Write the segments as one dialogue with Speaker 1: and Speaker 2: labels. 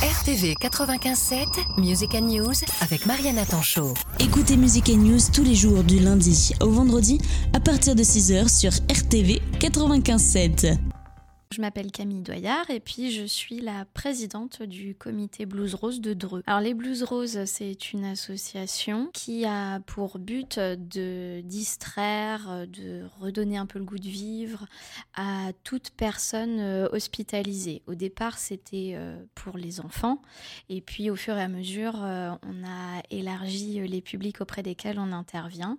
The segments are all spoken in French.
Speaker 1: RTV 95.7, Music and News avec Mariana Tanchot.
Speaker 2: Écoutez Music and News tous les jours du lundi au vendredi à partir de 6h sur RTV 95.7.
Speaker 3: Je m'appelle Camille Doyard et puis je suis la présidente du comité Blues Rose de Dreux. Alors les Blues Roses, c'est une association qui a pour but de distraire, de redonner un peu le goût de vivre à toute personne euh, hospitalisée. Au départ, c'était euh, pour les enfants et puis au fur et à mesure, euh, on a élargi les publics auprès desquels on intervient.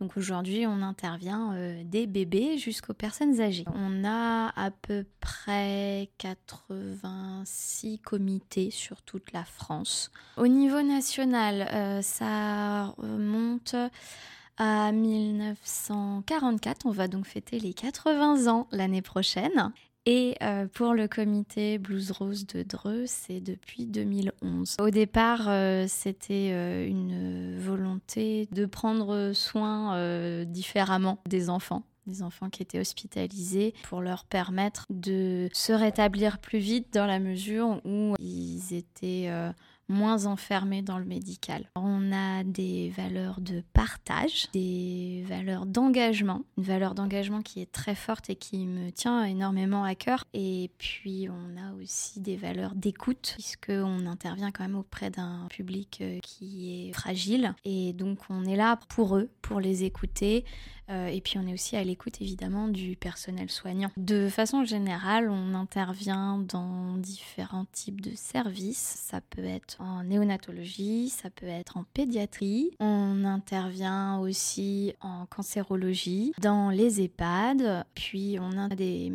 Speaker 3: Donc aujourd'hui, on intervient euh, des bébés jusqu'aux personnes âgées. On a à peu près 86 comités sur toute la France. Au niveau national, euh, ça remonte à 1944. On va donc fêter les 80 ans l'année prochaine. Et euh, pour le comité Blues Rose de Dreux, c'est depuis 2011. Au départ, euh, c'était euh, une volonté de prendre soin différemment des enfants des enfants qui étaient hospitalisés pour leur permettre de se rétablir plus vite dans la mesure où ils étaient moins enfermés dans le médical. On a des valeurs de partage, des valeurs d'engagement, une valeur d'engagement qui est très forte et qui me tient énormément à cœur. Et puis on a aussi des valeurs d'écoute, puisqu'on intervient quand même auprès d'un public euh, qui est fragile. Et donc on est là pour eux, pour les écouter. Euh, et puis on est aussi à l'écoute évidemment du personnel soignant. De façon générale, on intervient dans différents types de services. Ça peut être en néonatologie, ça peut être en pédiatrie. On intervient aussi en cancérologie, dans les EHPAD, puis on a des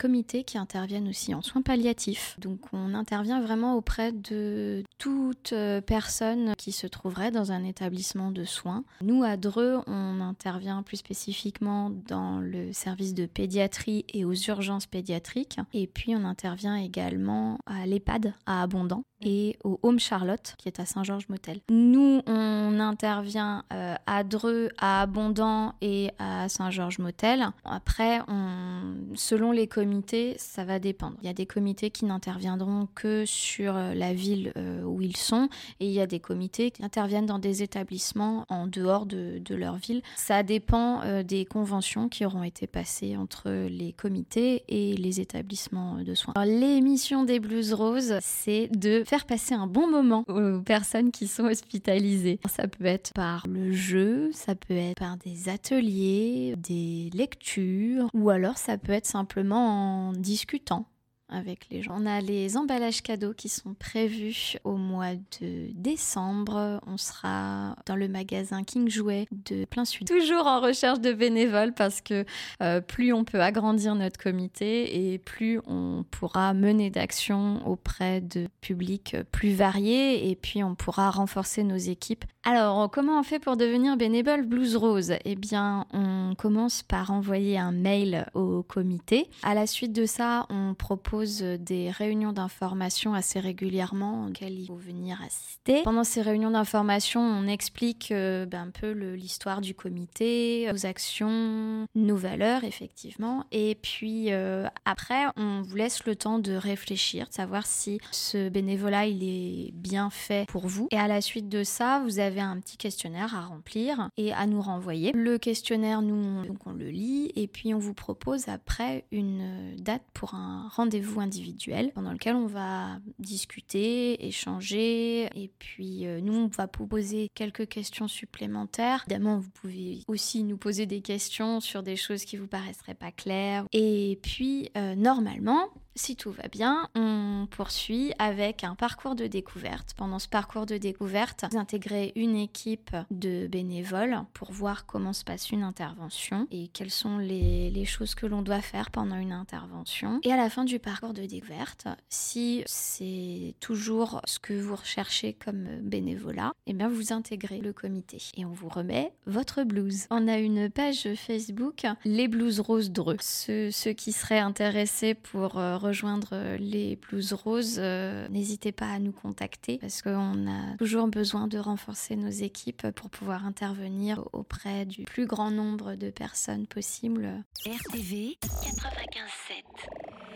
Speaker 3: comités qui interviennent aussi en soins palliatifs. Donc on intervient vraiment auprès de toute euh, personne qui se trouverait dans un établissement de soins. Nous, à Dreux, on intervient plus spécifiquement dans le service de pédiatrie et aux urgences pédiatriques. Et puis on intervient également à l'EHPAD à Abondant et au Home Charlotte qui est à Saint-Georges-Motel. Nous, on intervient euh, à Dreux, à Abondant et à Saint-Georges-Motel. Après, on, selon les comités, ça va dépendre. Il y a des comités qui n'interviendront que sur euh, la ville euh, où ils sont et il y a des comités qui interviennent dans des établissements en dehors de, leur ville. Ça dépend des conventions qui auront été passées entre les comités et les établissements de soins. L'émission des Blues Roses, c'est de faire passer un bon moment aux personnes qui sont hospitalisées. Ça peut être par le jeu, ça peut être par des ateliers, des lectures, ou alors ça peut être simplement en discutant avec les gens. On a les emballages cadeaux qui sont prévus au mois de décembre. On sera dans le magasin King Jouet de plein sud. Toujours en recherche de bénévoles parce que euh, plus on peut agrandir notre comité et plus on pourra mener d'actions auprès de publics plus variés et puis on pourra renforcer nos équipes. Alors, comment on fait pour devenir bénévole Blues Rose? Eh bien, on commence par envoyer un mail au comité. À la suite de ça, on propose des réunions d'information assez régulièrement auxquelles il faut venir assister. Pendant ces réunions d'information, on explique euh, ben, un peu l'histoire du comité, nos actions, nos valeurs, effectivement. Et puis euh, après, on vous laisse le temps de réfléchir, de savoir si ce bénévolat, il est bien fait pour vous. Et à la suite de ça, vous avez un petit questionnaire à remplir et à nous renvoyer. Le questionnaire, nous, donc on le lit et puis on vous propose après une date pour un rendez-vous individuel pendant lequel on va discuter, échanger et puis euh, nous on va vous poser quelques questions supplémentaires. Évidemment, vous pouvez aussi nous poser des questions sur des choses qui vous paraisseraient pas claires. Et puis euh, normalement, si tout va bien, on poursuit avec un parcours de découverte. Pendant ce parcours de découverte, vous intégrez une équipe de bénévoles pour voir comment se passe une intervention et quelles sont les, choses que l'on doit faire pendant une intervention. Et à la fin du parcours de découverte, si c'est toujours ce que vous recherchez comme bénévolat, eh bien vous intégrez le comité et on vous remet votre blues. On a une page Facebook, les blues roses dreux. Ceux, ceux qui seraient intéressés pour euh, rejoindre euh, les Blues Roses, euh, n'hésitez pas à nous contacter parce qu'on a toujours besoin de renforcer nos équipes pour pouvoir intervenir auprès du plus grand nombre de personnes possible.
Speaker 1: RTV 95.7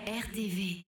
Speaker 1: RTV